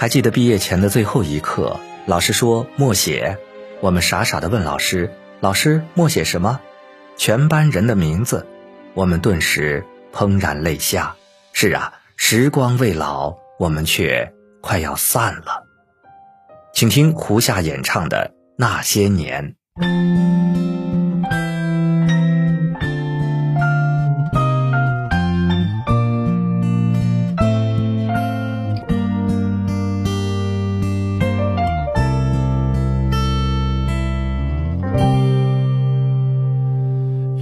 还记得毕业前的最后一刻，老师说默写，我们傻傻的问老师：“老师，默写什么？”全班人的名字，我们顿时怦然泪下。是啊，时光未老，我们却快要散了。请听胡夏演唱的《那些年》。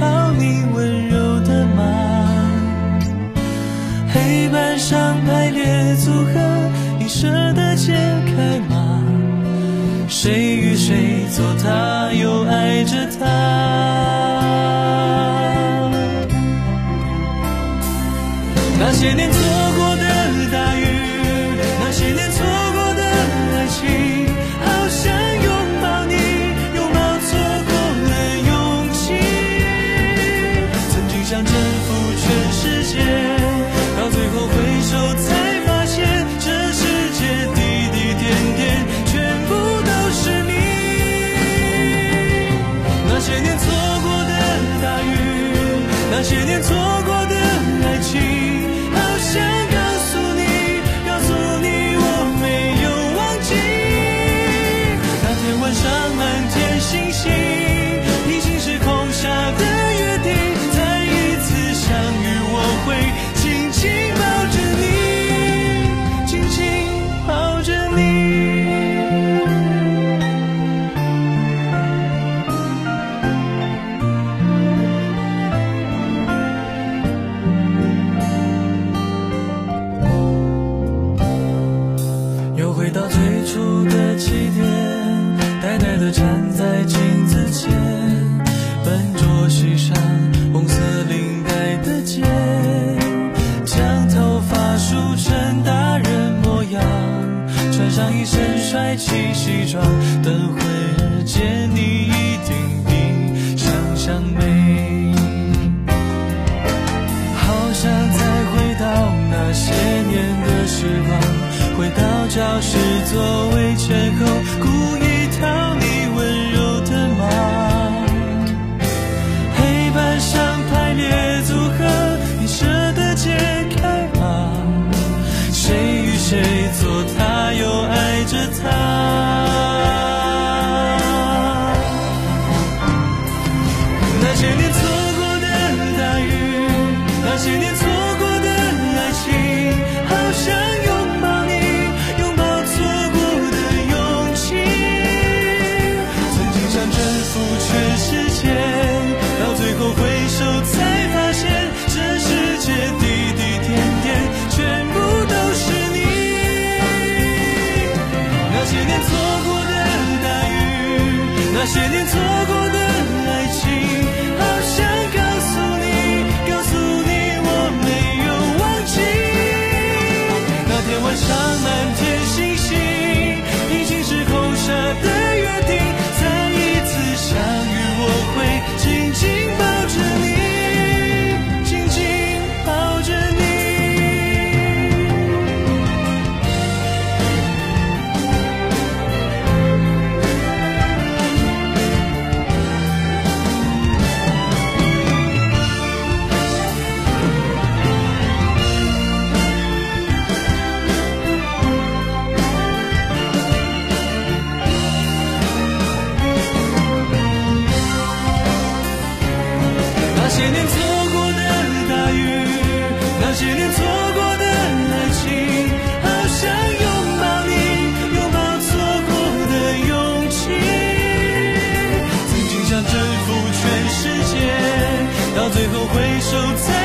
到你温柔的马。黑板上排列组合，你舍得解开吗？谁与谁做他，又爱着他？那些年错教室座位前后，故意讨你温柔的骂。黑板上排列组合，你舍得解开吗？谁与谁做他，又爱着他？那些年错过的大雨，那些年错那些年错过大雨，那些年错过的爱情，好想拥抱你，拥抱错过的勇气。曾经想征服全世界，到最后回首才。